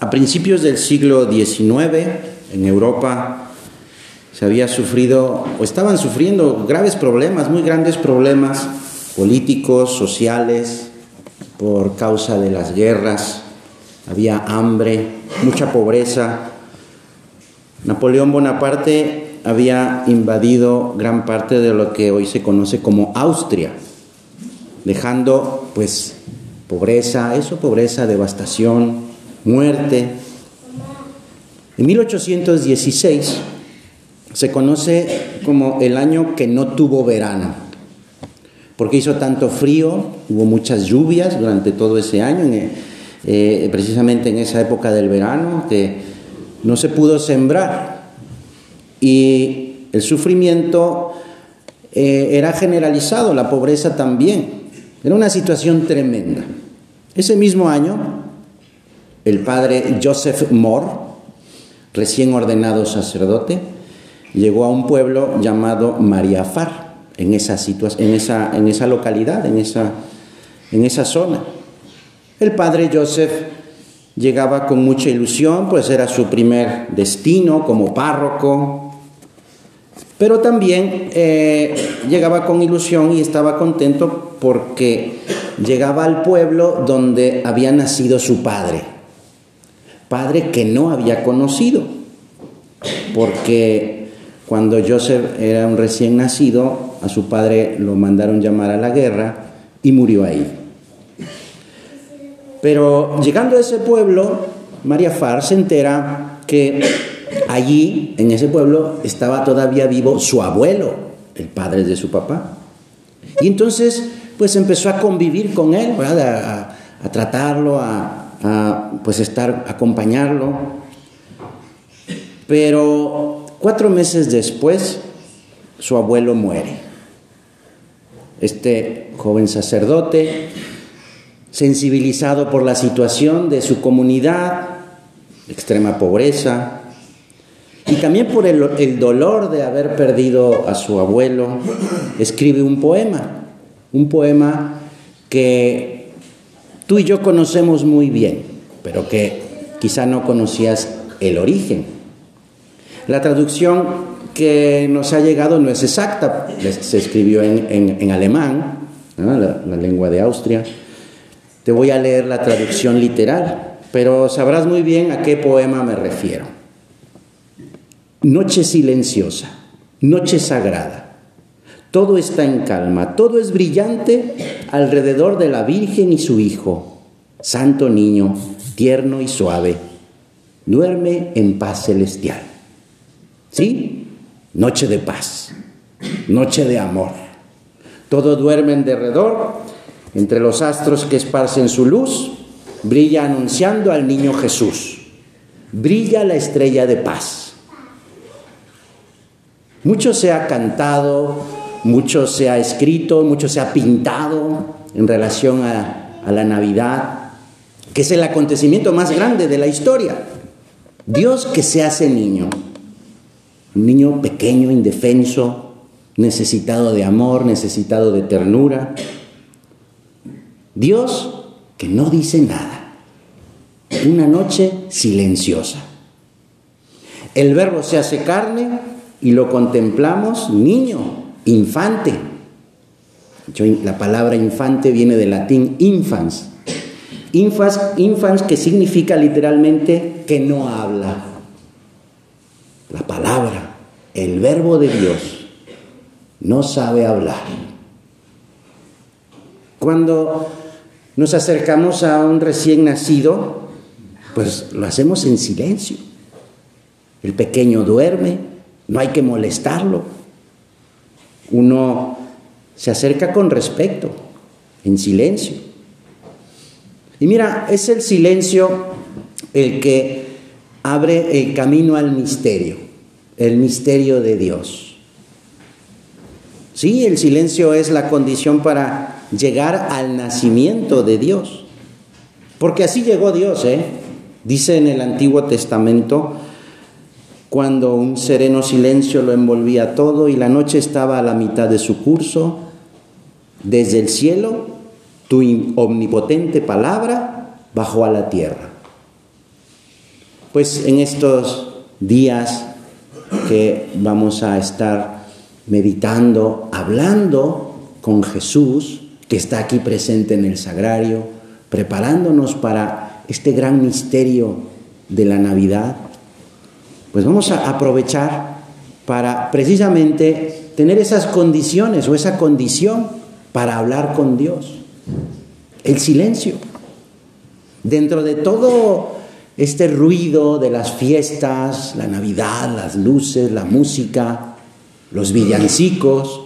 a principios del siglo XIX, en Europa, se había sufrido o estaban sufriendo graves problemas, muy grandes problemas políticos, sociales, por causa de las guerras. Había hambre, mucha pobreza. Napoleón Bonaparte había invadido gran parte de lo que hoy se conoce como Austria, dejando pues pobreza, eso pobreza, devastación, muerte. En 1816 se conoce como el año que no tuvo verano, porque hizo tanto frío, hubo muchas lluvias durante todo ese año, eh, precisamente en esa época del verano, que no se pudo sembrar y el sufrimiento eh, era generalizado, la pobreza también. Era una situación tremenda. Ese mismo año, el padre Joseph Moore, recién ordenado sacerdote, llegó a un pueblo llamado Mariafar, en esa, en esa, en esa localidad, en esa, en esa zona. El padre Joseph llegaba con mucha ilusión, pues era su primer destino como párroco, pero también eh, llegaba con ilusión y estaba contento porque llegaba al pueblo donde había nacido su padre, padre que no había conocido, porque cuando Joseph era un recién nacido, a su padre lo mandaron llamar a la guerra y murió ahí. Pero llegando a ese pueblo, María Far se entera que allí, en ese pueblo, estaba todavía vivo su abuelo, el padre de su papá. Y entonces, pues empezó a convivir con él, a, tratarlo, a, a, pues estar, acompañarlo. Pero cuatro meses después, su abuelo muere. Este joven sacerdote, sensibilizado por la situación de su comunidad, extrema pobreza, y también por el, el, dolor de haber perdido a su abuelo, escribe un poema, un poema que tú y yo conocemos muy bien, pero que quizá no conocías el origen. La traducción que nos ha llegado no es exacta, se escribió en, en, alemán, la, la lengua de Austria. Te voy a leer la traducción literal, pero sabrás muy bien a qué poema me refiero. Noche silenciosa, noche sagrada. Todo está en calma, todo es brillante alrededor de la Virgen y su Hijo, santo niño, tierno y suave. Duerme en paz celestial. ¿Sí? Noche de paz, noche de amor. Todo duerme en derredor, entre los astros que esparcen su luz, brilla anunciando al niño Jesús. Brilla la estrella de paz mucho se ha cantado, mucho se ha escrito, mucho se ha pintado en relación a, la Navidad, que es el acontecimiento más grande de la historia. Dios que se hace niño, un niño pequeño, indefenso, necesitado de amor, necesitado de ternura. Dios que no dice nada. Una noche silenciosa. El verbo se hace carne y lo contemplamos niño, infante. La palabra infante viene del latín infans. Infans, infans que significa literalmente que no habla. La palabra, el verbo de Dios, no sabe hablar. Cuando nos acercamos a un recién nacido, pues lo hacemos en silencio. El pequeño duerme, no hay que molestarlo. Uno se acerca con respeto, en silencio. Y mira, es el silencio el que abre el camino al misterio, el misterio de Dios. Sí, el silencio es la condición para llegar al nacimiento de Dios. Porque así llegó Dios, ¿eh? Dice en el Antiguo Testamento, cuando un sereno silencio lo envolvía todo y la noche estaba a la mitad de su curso, desde el cielo tu omnipotente palabra bajó a la tierra. pues en estos días que vamos a estar meditando, hablando con Jesús, que está aquí presente en el sagrario, preparándonos para este gran misterio de la Navidad, pues vamos a aprovechar para precisamente tener esas condiciones o esa condición para hablar con Dios. El silencio. Dentro de todo este ruido de las fiestas, la Navidad, las luces, la música, los villancicos,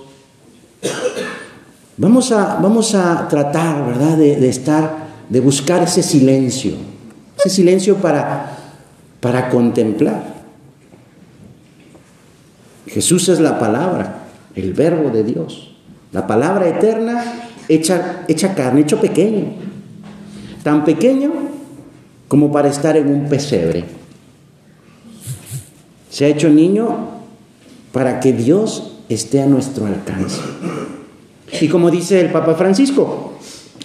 vamos a, vamos a tratar, ¿verdad?, de, estar, de buscar ese silencio, ese silencio para, para contemplar. Jesús es la palabra, el verbo de Dios, la palabra eterna hecha, carne, hecho pequeño, tan pequeño como para estar en un pesebre. Se ha hecho niño para que Dios esté a nuestro alcance. Y como dice el Papa Francisco,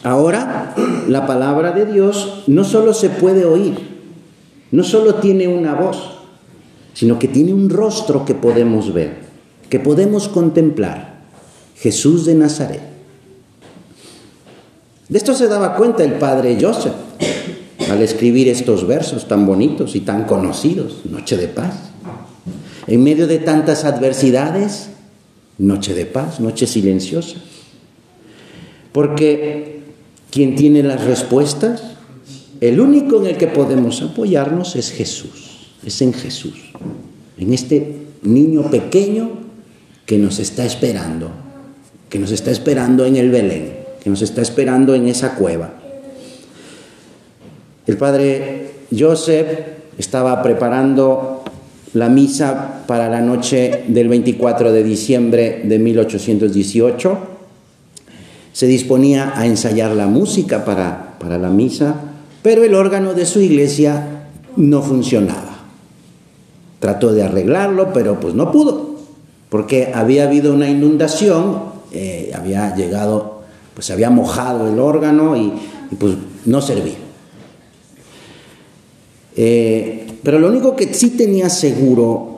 ahora la palabra de Dios no solo se puede oír, no solo tiene una voz, sino que tiene un rostro que podemos ver, que podemos contemplar, Jesús de Nazaret. De esto se daba cuenta el padre Joseph al escribir estos versos tan bonitos y tan conocidos, Noche de paz. En medio de tantas adversidades, noche de paz, noche silenciosa. Porque quien tiene las respuestas, el único en el que podemos apoyarnos es Jesús, es en Jesús, en este niño pequeño que nos está esperando, que nos está esperando en el Belén, que nos está esperando en esa cueva. El padre Joseph estaba preparando la misa para la noche del 24 de diciembre de 1818. Se disponía a ensayar la música para, para la misa, pero el órgano de su iglesia no funcionaba. Trató de arreglarlo, pero pues no pudo, porque había habido una inundación, eh, había llegado, pues había mojado el órgano y, pues no servía. Eh, pero lo único que sí tenía seguro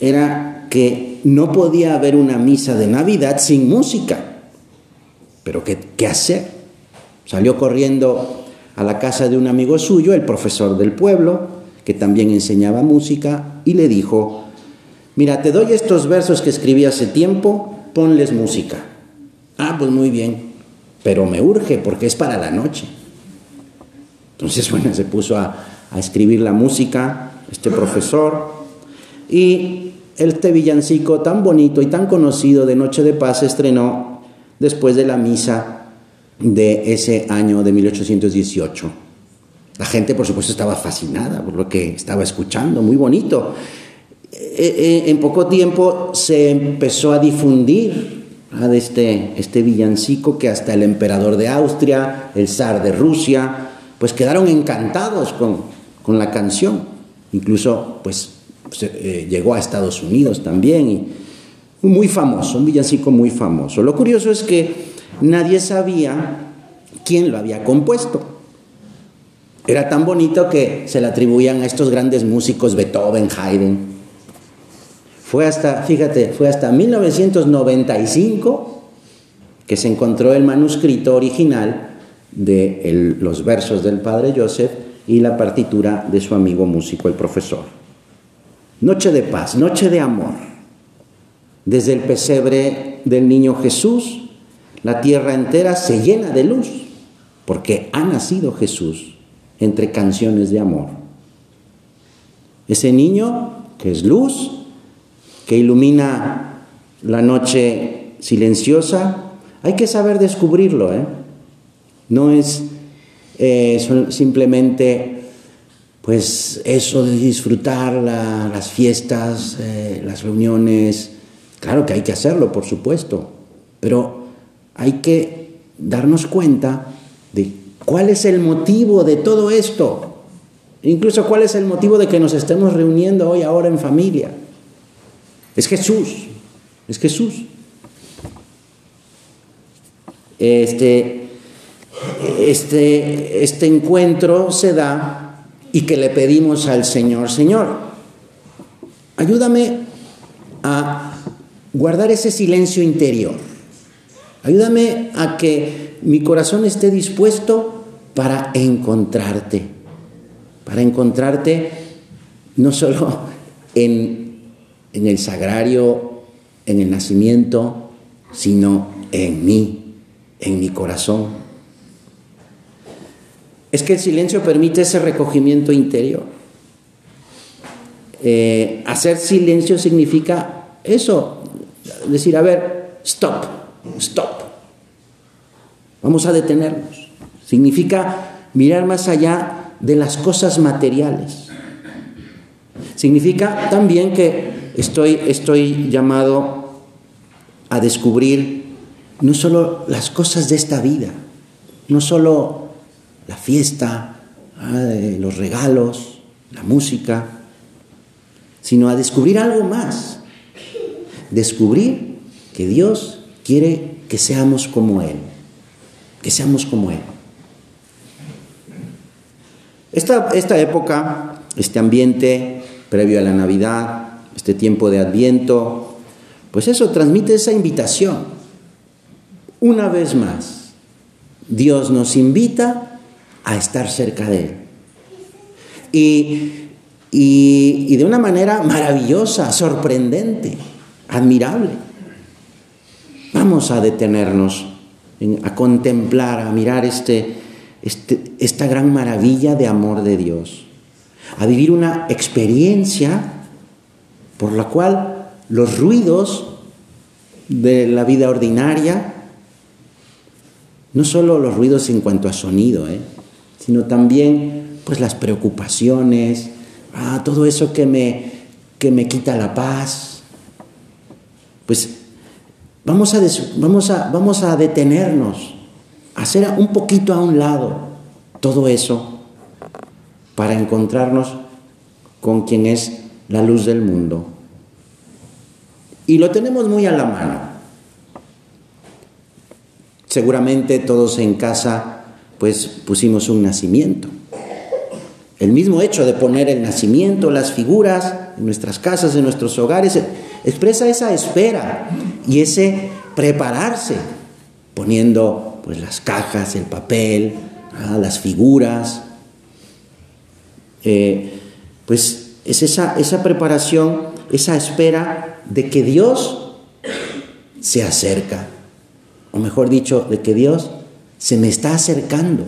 era que no podía haber una misa de Navidad sin música. Pero ¿qué, qué hacer? Salió corriendo a la casa de un amigo suyo, el profesor del pueblo, que también enseñaba música, y le dijo, mira, te doy estos versos que escribí hace tiempo, ponles música. Ah, pues muy bien, pero me urge porque es para la noche. Entonces, bueno, se puso a, a escribir la música, este profesor, y este villancico tan bonito y tan conocido de Noche de Paz se estrenó después de la misa de ese año de 1818. La gente, por supuesto, estaba fascinada por lo que estaba escuchando, muy bonito. E, e, en poco tiempo se empezó a difundir este, este villancico que hasta el emperador de Austria, el zar de Rusia, pues quedaron encantados con, la canción. Incluso, pues, eh, llegó a Estados Unidos también y muy famoso, un villancico muy famoso. Lo curioso es que nadie sabía quién lo había compuesto. Era tan bonito que se le atribuían a estos grandes músicos Beethoven, Haydn. Fue hasta, fíjate, fue hasta 1995 que se encontró el manuscrito original de los versos del padre Joseph y la partitura de su amigo músico, el profesor. Noche de paz, noche de amor. Desde el pesebre del niño Jesús, la tierra entera se llena de luz, porque ha nacido Jesús entre canciones de amor. Ese niño que es luz, que ilumina la noche silenciosa, hay que saber descubrirlo, ¿eh? No es eh, simplemente pues eso de disfrutar las fiestas, eh, las reuniones, claro que hay que hacerlo, por supuesto, pero hay que darnos cuenta de cuál es el motivo de todo esto, incluso cuál es el motivo de que nos estemos reuniendo hoy ahora en familia. Es Jesús, es Jesús. Este, este, este encuentro se da y que le pedimos al Señor, Señor, ayúdame a guardar ese silencio interior. Ayúdame a que mi corazón esté dispuesto para encontrarte, para encontrarte no solo en, en el sagrario, en el nacimiento, sino en mí, en mi corazón. Es que el silencio permite ese recogimiento interior. Eh, hacer silencio significa eso, decir, a ver, stop, stop. Vamos a detenernos. Significa mirar más allá de las cosas materiales. Significa también que estoy, estoy llamado a descubrir no solo las cosas de esta vida, no solo la fiesta, ah, los regalos, la música, sino a descubrir algo más. Descubrir que Dios quiere que seamos como Él, que seamos como Él. Esta, esta época, este ambiente previo a la Navidad, este tiempo de Adviento, pues eso transmite esa invitación. Una vez más, Dios nos invita a estar cerca de Él. Y, y, de una manera maravillosa, sorprendente, admirable. Vamos a detenernos, a contemplar, a mirar este, este, esta gran maravilla de amor de Dios, a vivir una experiencia por la cual los ruidos de la vida ordinaria, no solo los ruidos en cuanto a sonido, ¿eh? sino también pues las preocupaciones, ah, todo eso que me, que me quita la paz. Pues vamos a, vamos, a, vamos a detenernos, a hacer un poquito a un lado todo eso para encontrarnos con quien es la luz del mundo. Y lo tenemos muy a la mano. Seguramente todos en casa pues pusimos un nacimiento. El mismo hecho de poner el nacimiento, las figuras en nuestras casas, en nuestros hogares, expresa esa espera y ese prepararse, poniendo pues las cajas, el papel, ah, las figuras. Eh, pues es esa, esa preparación, esa espera de que Dios se acerca, o mejor dicho, de que Dios se me está acercando.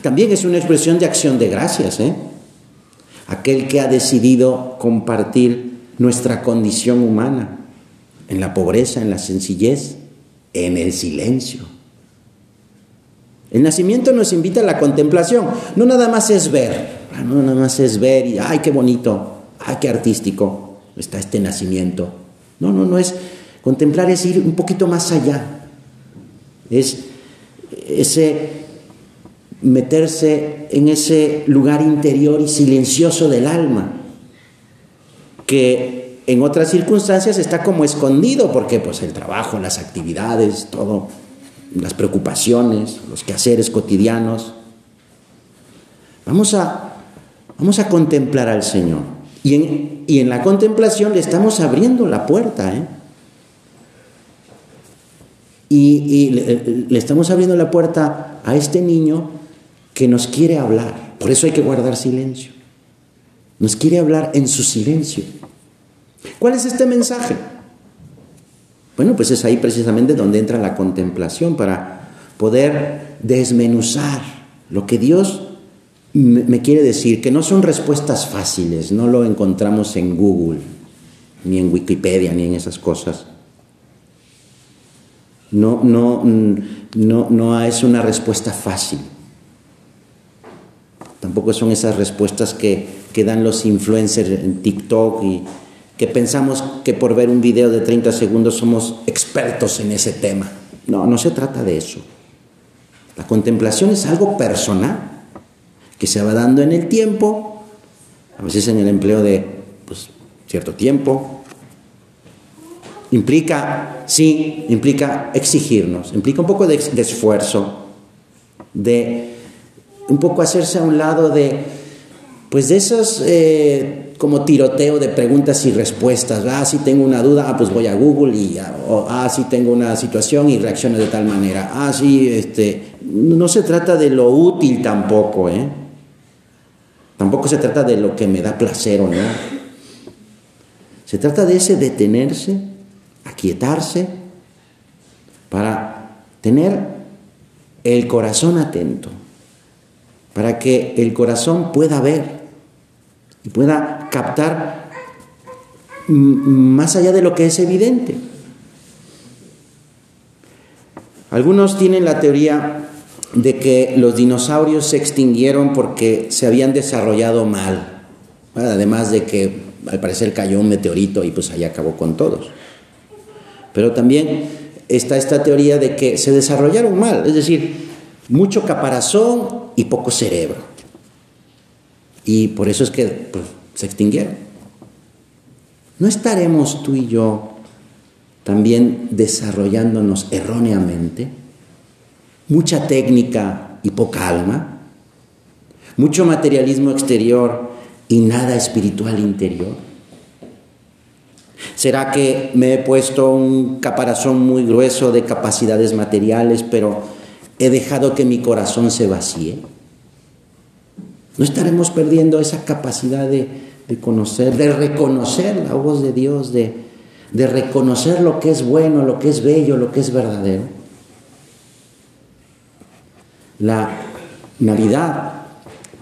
También es una expresión de acción de gracias, ¿eh? Aquel que ha decidido compartir nuestra condición humana en la pobreza, en la sencillez, en el silencio. El nacimiento nos invita a la contemplación, no nada más es ver, ah, no nada más es ver y, ay, qué bonito, ay, qué artístico. Está este nacimiento. No, no, no es, contemplar es ir un poquito más allá, es ese meterse en ese lugar interior y silencioso del alma, que en otras circunstancias está como escondido, porque pues el trabajo, las actividades, todo, las preocupaciones, los quehaceres cotidianos. Vamos a, vamos a contemplar al Señor. Y en, y en la contemplación le estamos abriendo la puerta, ¿eh? Y, le, estamos abriendo la puerta a este niño que nos quiere hablar. Por eso hay que guardar silencio. Nos quiere hablar en su silencio. ¿Cuál es este mensaje? Bueno, pues es ahí precisamente donde entra la contemplación para poder desmenuzar lo que Dios me quiere decir, que no son respuestas fáciles, no lo encontramos en Google, ni en Wikipedia, ni en esas cosas. No, no, no, no es una respuesta fácil. Tampoco son esas respuestas que, que dan los influencers en TikTok y que pensamos que por ver un video de 30 segundos somos expertos en ese tema. No, no se trata de eso. La contemplación es algo personal que se va dando en el tiempo, a veces en el empleo de pues, cierto tiempo, Implica, sí, implica exigirnos, implica un poco de, esfuerzo, de un poco hacerse a un lado de, pues de esos eh, como tiroteo de preguntas y respuestas. Ah, si tengo una duda, ah, pues voy a Google y, o, ah, si tengo una situación y reacciono de tal manera. Ah, sí, este, no se trata de lo útil tampoco, ¿eh? Tampoco se trata de lo que me da placer o no. Se trata de ese detenerse, aquietarse, para tener el corazón atento, para que el corazón pueda ver y pueda captar más allá de lo que es evidente. Algunos tienen la teoría de que los dinosaurios se extinguieron porque se habían desarrollado mal, además de que al parecer cayó un meteorito y pues ahí acabó con todos. Pero también está esta teoría de que se desarrollaron mal, es decir, mucho caparazón y poco cerebro. Y por eso es que pues, se extinguieron. ¿No estaremos tú y yo también desarrollándonos erróneamente? Mucha técnica y poca alma, mucho materialismo exterior y nada espiritual interior. ¿Será que me he puesto un caparazón muy grueso de capacidades materiales, pero he dejado que mi corazón se vacíe? ¿No estaremos perdiendo esa capacidad de, conocer, de reconocer la voz de Dios, de, de reconocer lo que es bueno, lo que es bello, lo que es verdadero? La Navidad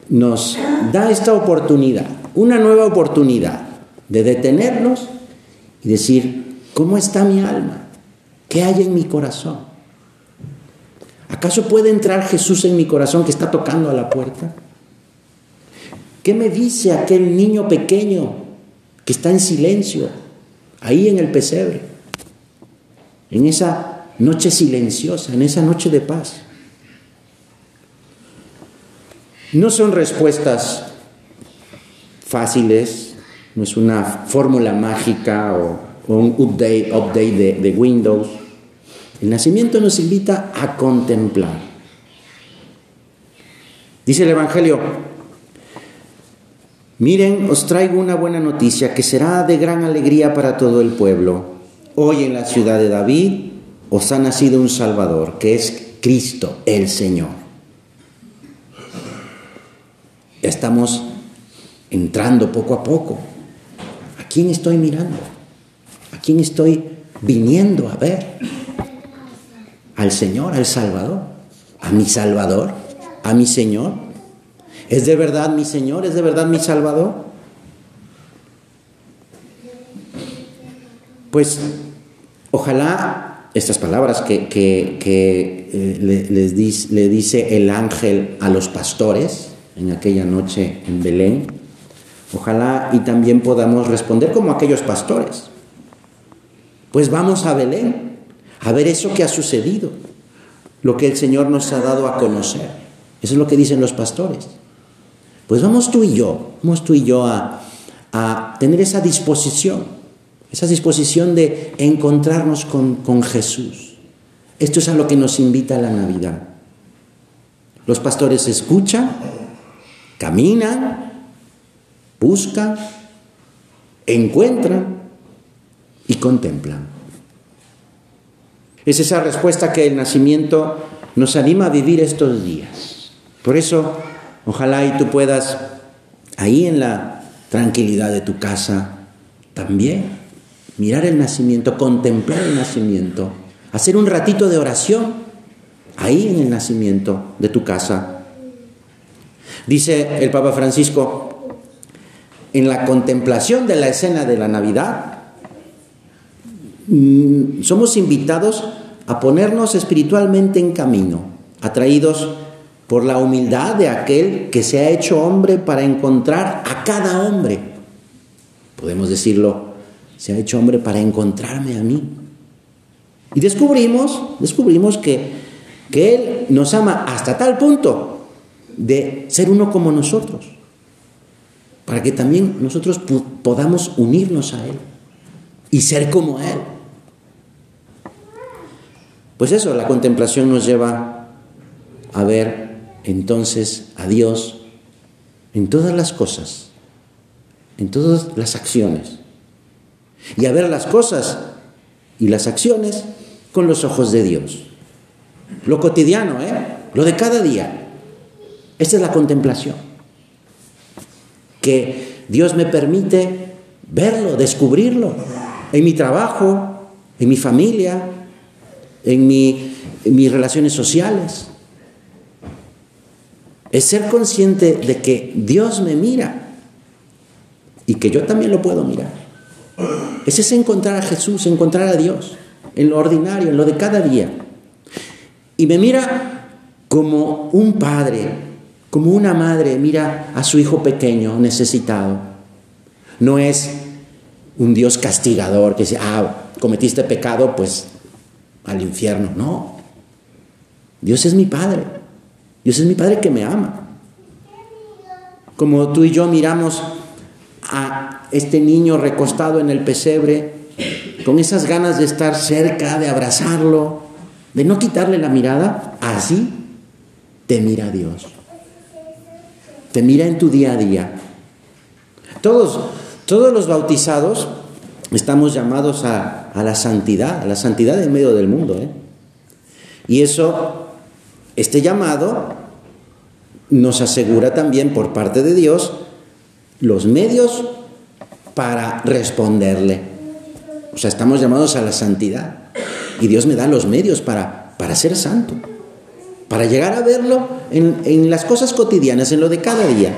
nos da esta oportunidad, una nueva oportunidad de detenernos y decir, ¿cómo está mi alma? ¿Qué hay en mi corazón? ¿Acaso puede entrar Jesús en mi corazón que está tocando a la puerta? ¿Qué me dice aquel niño pequeño que está en silencio, ahí en el pesebre, en esa noche silenciosa, en esa noche de paz? No son respuestas fáciles, no es una fórmula mágica o, un update, update de, de Windows. El nacimiento nos invita a contemplar. Dice el Evangelio, Miren, os traigo una buena noticia que será de gran alegría para todo el pueblo. Hoy en la ciudad de David os ha nacido un Salvador, que es Cristo el Señor. Ya estamos entrando poco a poco. ¿A quién estoy mirando? ¿A quién estoy viniendo a ver? Al Señor, al Salvador. A mi Salvador, a mi Señor. ¿Es de verdad mi Señor? ¿Es de verdad mi Salvador? Pues ojalá estas palabras que, eh, le, le dice el ángel a los pastores en aquella noche en Belén, ojalá y también podamos responder como aquellos pastores. Pues vamos a Belén a ver eso que ha sucedido, lo que el Señor nos ha dado a conocer. Eso es lo que dicen los pastores. Pues vamos tú y yo, vamos tú y yo a, tener esa disposición, esa disposición de encontrarnos con, con Jesús. Esto es a lo que nos invita la Navidad. Los pastores escuchan, caminan, buscan, encuentran y contemplan. Es esa respuesta que el nacimiento nos anima a vivir estos días. Por eso Ojalá y tú puedas, ahí en la tranquilidad de tu casa, también mirar el nacimiento, contemplar el nacimiento, hacer un ratito de oración ahí en el nacimiento de tu casa. Dice el Papa Francisco, en la contemplación de la escena de la Navidad, mm, somos invitados a ponernos espiritualmente en camino, atraídos por la humildad de aquel que se ha hecho hombre para encontrar a cada hombre. Podemos decirlo, se ha hecho hombre para encontrarme a mí. Y descubrimos, descubrimos que, que Él nos ama hasta tal punto de ser uno como nosotros, para que también nosotros podamos unirnos a Él y ser como Él. Pues eso, la contemplación nos lleva a ver entonces a Dios en todas las cosas, en todas las acciones, y a ver las cosas y las acciones con los ojos de Dios. Lo cotidiano, ¿eh? Lo de cada día. Esta es la contemplación. Que Dios me permite verlo, descubrirlo, en mi trabajo, en mi familia, en, en mis relaciones sociales. Es ser consciente de que Dios me mira y que yo también lo puedo mirar. Ese es encontrar a Jesús, encontrar a Dios en lo ordinario, en lo de cada día. Y me mira como un padre, como una madre mira a su hijo pequeño necesitado. No es un Dios castigador que dice, ah, cometiste pecado, pues al infierno. No. Dios es mi padre. Dios es mi padre que me ama. Como tú y yo miramos a este niño recostado en el pesebre, con esas ganas de estar cerca, de abrazarlo, de no quitarle la mirada, así te mira Dios. Te mira en tu día a día. Todos, todos los bautizados estamos llamados a, la santidad, a la santidad en medio del mundo. ¿eh? Y eso, este llamado nos asegura también por parte de Dios los medios para responderle. O sea, estamos llamados a la santidad. Y Dios me da los medios para, para ser santo. Para llegar a verlo en, en las cosas cotidianas, en lo de cada día.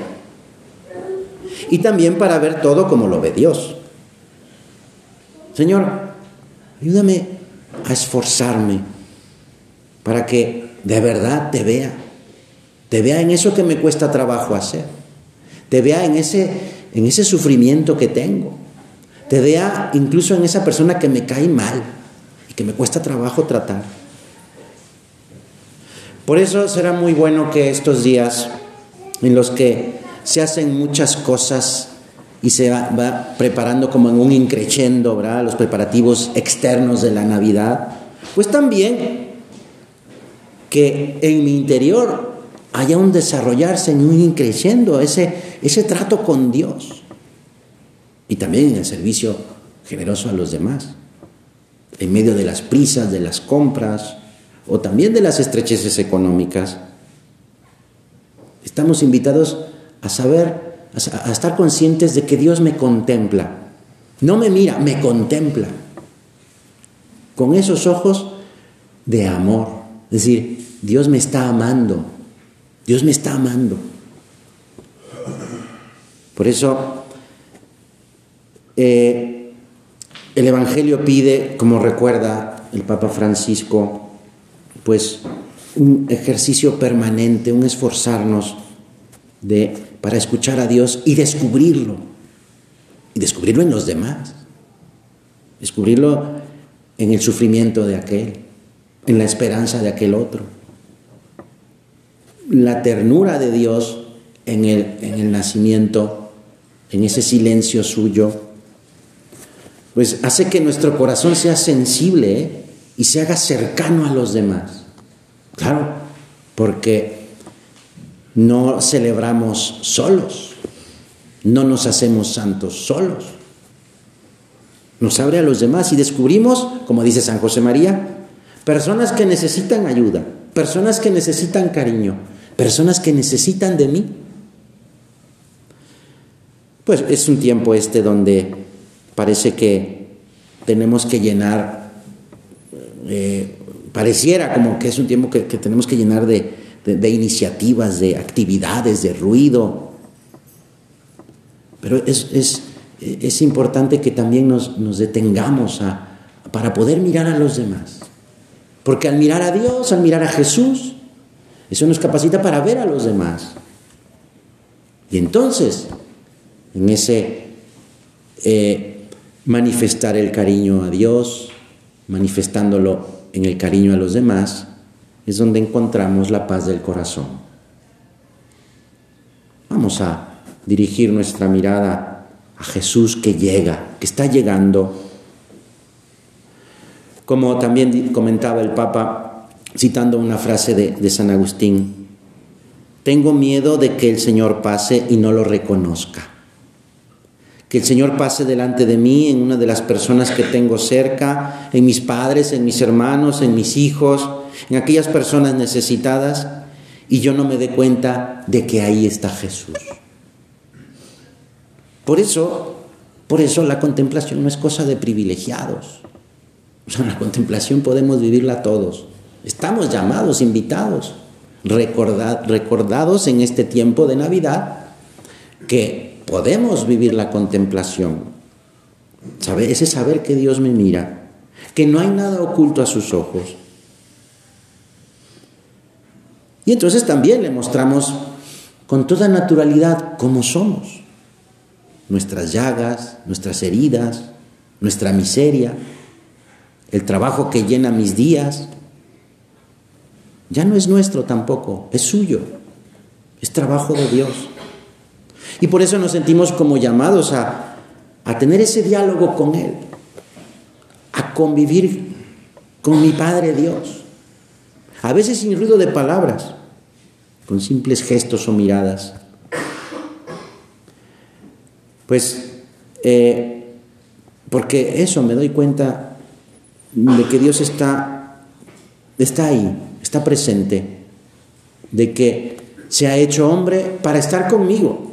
Y también para ver todo como lo ve Dios. Señor, ayúdame a esforzarme para que de verdad te vea. Te vea en eso que me cuesta trabajo hacer te vea en ese, en ese sufrimiento que tengo, te vea incluso en esa persona que me cae mal y que me cuesta trabajo tratar. Por eso será muy bueno que estos días en los que se hacen muchas cosas y se va, preparando como en un increchendo, ¿verdad? Los preparativos externos de la Navidad, pues también que en mi interior haya un desarrollarse en un increciendo, ese, ese trato con Dios. Y también en el servicio generoso a los demás, en medio de las prisas, de las compras o también de las estrecheces económicas. Estamos invitados a saber, a, a estar conscientes de que Dios me contempla. No me mira, me contempla. Con esos ojos de amor. Es decir, Dios me está amando, Dios me está amando. Por eso eh, el Evangelio pide, como recuerda el Papa Francisco, pues un ejercicio permanente, un esforzarnos de, para escuchar a Dios y descubrirlo. Y descubrirlo en los demás. Descubrirlo en el sufrimiento de aquel, en la esperanza de aquel otro la ternura de Dios en el, en el nacimiento, en ese silencio suyo, pues hace que nuestro corazón sea sensible ¿eh? y se haga cercano a los demás. Claro, porque no celebramos solos, no nos hacemos santos solos. Nos abre a los demás y descubrimos, como dice San José María, personas que necesitan ayuda, personas que necesitan cariño, personas que necesitan de mí. Pues es un tiempo este donde parece que tenemos que llenar, eh, pareciera como que es un tiempo que, tenemos que llenar de, iniciativas, de actividades, de ruido. Pero es, es, importante que también nos, nos detengamos a, para poder mirar a los demás. Porque al mirar a Dios, al mirar a Jesús, eso nos capacita para ver a los demás. Y entonces, en ese eh, manifestar el cariño a Dios, manifestándolo en el cariño a los demás, es donde encontramos la paz del corazón. Vamos a dirigir nuestra mirada a Jesús que llega, que está llegando. Como también comentaba el Papa, citando una frase de, San Agustín, Tengo miedo de que el Señor pase y no lo reconozca. Que el Señor pase delante de mí en una de las personas que tengo cerca, en mis padres, en mis hermanos, en mis hijos, en aquellas personas necesitadas, y yo no me dé cuenta de que ahí está Jesús. Por eso, por eso la contemplación no es cosa de privilegiados. O sea, la contemplación podemos vivirla todos. Estamos llamados, invitados, recordados en este tiempo de Navidad que podemos vivir la contemplación. ese saber que Dios me mira, que no hay nada oculto a sus ojos. Y entonces también le mostramos con toda naturalidad cómo somos. Nuestras llagas, nuestras heridas, nuestra miseria, el trabajo que llena mis días, ya no es nuestro tampoco, es suyo, es trabajo de Dios. Y por eso nos sentimos como llamados a, a tener ese diálogo con Él, a convivir con mi Padre Dios, a veces sin ruido de palabras, con simples gestos o miradas. Pues, eh, porque eso me doy cuenta de que Dios está, está ahí, está presente, de que se ha hecho hombre para estar conmigo.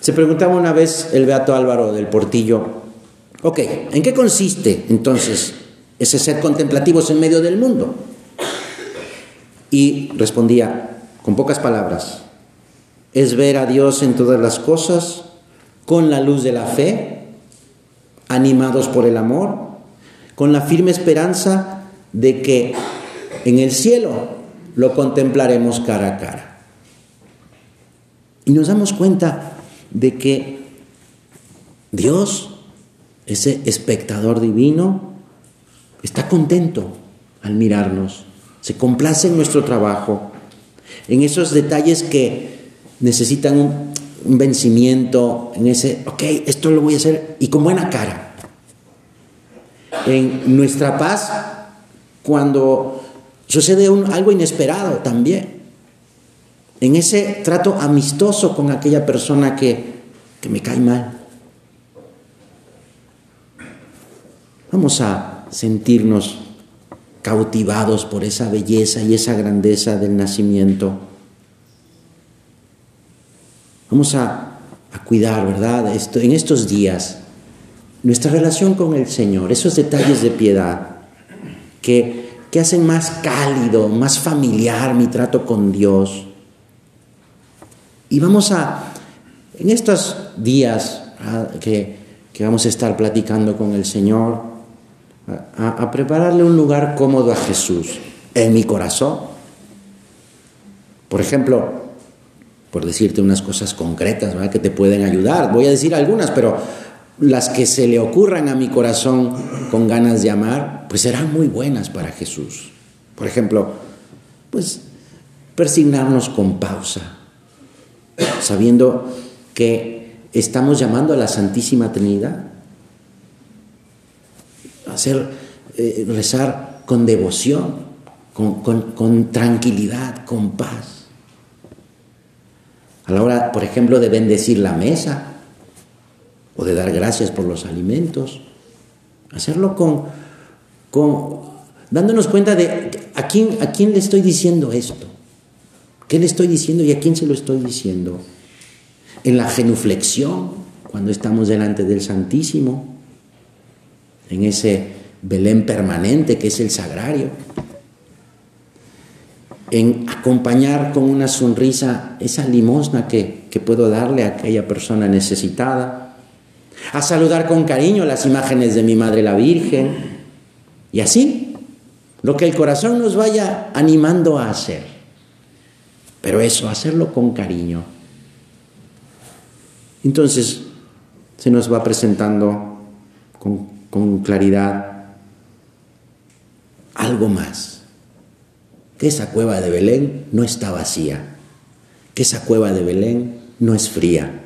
Se preguntaba una vez el Beato Álvaro del Portillo, ok, ¿en qué consiste entonces ese ser contemplativos en medio del mundo? Y respondía con pocas palabras, es ver a Dios en todas las cosas con la luz de la fe animados por el amor, con la firme esperanza de que en el cielo lo contemplaremos cara a cara. Y nos damos cuenta de que Dios, ese espectador divino, está contento al mirarnos, se complace en nuestro trabajo, en esos detalles que necesitan un, un vencimiento, en ese, ok, esto lo voy a hacer y con buena cara. En nuestra paz, cuando sucede algo inesperado también. En ese trato amistoso con aquella persona que, que me cae mal. Vamos a sentirnos cautivados por esa belleza y esa grandeza del nacimiento Vamos a, cuidar, ¿verdad? Esto, en estos días, nuestra relación con el Señor, esos detalles de piedad que, que hacen más cálido, más familiar mi trato con Dios. Y vamos a, en estos días que, que, vamos a estar platicando con el Señor, a, a prepararle un lugar cómodo a Jesús en mi corazón. Por ejemplo, por decirte unas cosas concretas que te pueden ayudar. Voy a decir algunas, pero las que se le ocurran a mi corazón con ganas de amar, pues serán muy buenas para Jesús. Por ejemplo, pues persignarnos con pausa, sabiendo que estamos llamando a la Santísima Trinidad, hacer, eh, rezar con devoción, con tranquilidad, con paz a la hora, por ejemplo, de bendecir la mesa o de dar gracias por los alimentos. Hacerlo con, con dándonos cuenta de a quién, a quién le estoy diciendo esto. ¿Qué le estoy diciendo y a quién se lo estoy diciendo? En la genuflexión, cuando estamos delante del Santísimo, en ese Belén permanente que es el sagrario en acompañar con una sonrisa esa limosna que, que puedo darle a aquella persona necesitada, a saludar con cariño las imágenes de mi Madre la Virgen, y así, lo que el corazón nos vaya animando a hacer. Pero eso, hacerlo con cariño. Entonces, se nos va presentando con, con claridad algo más que esa cueva de Belén no está vacía, que esa cueva de Belén no es fría,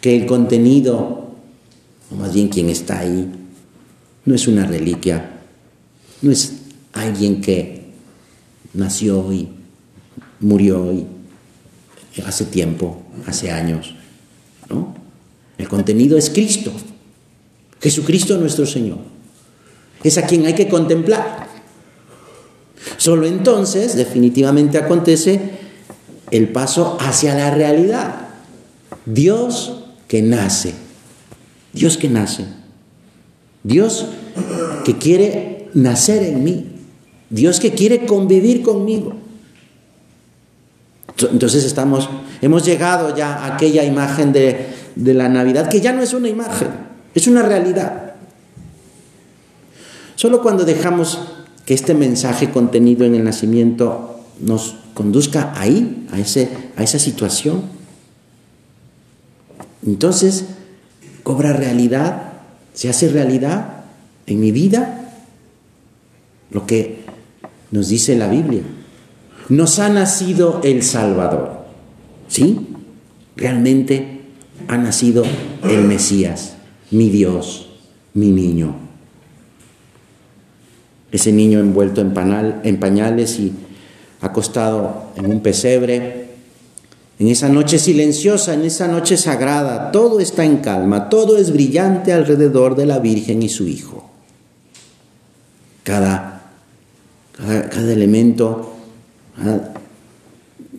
que el contenido, o más bien quien está ahí, no es una reliquia, no es alguien que nació y murió y hace tiempo, hace años. ¿no? El contenido es Cristo, Jesucristo nuestro Señor. Es a quien hay que contemplar. Solo entonces definitivamente acontece el paso hacia la realidad. Dios que nace. Dios que nace. Dios que quiere nacer en mí. Dios que quiere convivir conmigo. Entonces estamos, hemos llegado ya a aquella imagen de, de la Navidad que ya no es una imagen, es una realidad. Solo cuando dejamos que este mensaje contenido en el nacimiento nos conduzca ahí, a, ese, a esa situación, entonces cobra realidad, se hace realidad en mi vida lo que nos dice la Biblia. Nos ha nacido el Salvador. ¿Sí? Realmente ha nacido el Mesías, mi Dios, mi niño. Ese niño envuelto en, en pañales y acostado en un pesebre, en esa noche silenciosa, en esa noche sagrada, todo está en calma, todo es brillante alrededor de la Virgen y su Hijo. Cada, cada, elemento,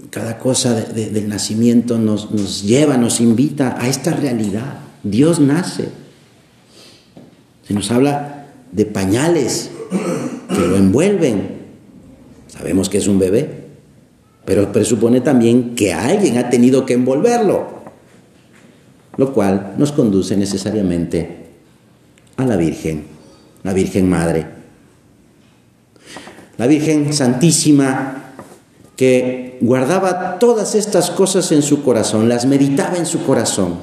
cada, cosa del nacimiento nos, nos lleva, nos invita a esta realidad. Dios nace. Se nos habla de pañales que lo envuelven. Sabemos que es un bebé, pero presupone también que alguien ha tenido que envolverlo, lo cual nos conduce necesariamente a la Virgen, la Virgen Madre. La Virgen Santísima que guardaba todas estas cosas en su corazón, las meditaba en su corazón.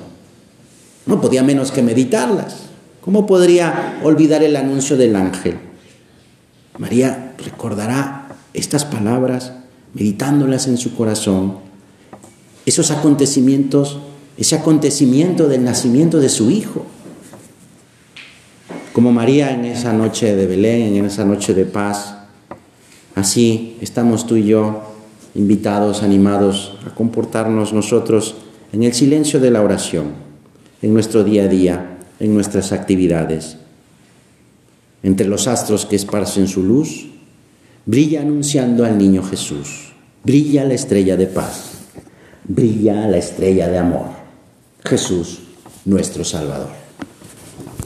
No podía menos que meditarlas. ¿Cómo podría olvidar el anuncio del ángel? María recordará estas palabras meditándolas en su corazón, esos acontecimientos, ese acontecimiento del nacimiento de su hijo. Como María en esa noche de Belén, en esa noche de paz, así estamos tú y yo invitados, animados a comportarnos nosotros en el silencio de la oración, en nuestro día a día, en nuestras actividades. Entre los astros que esparcen su luz, brilla anunciando al niño Jesús, brilla la estrella de paz, brilla la estrella de amor, Jesús nuestro Salvador.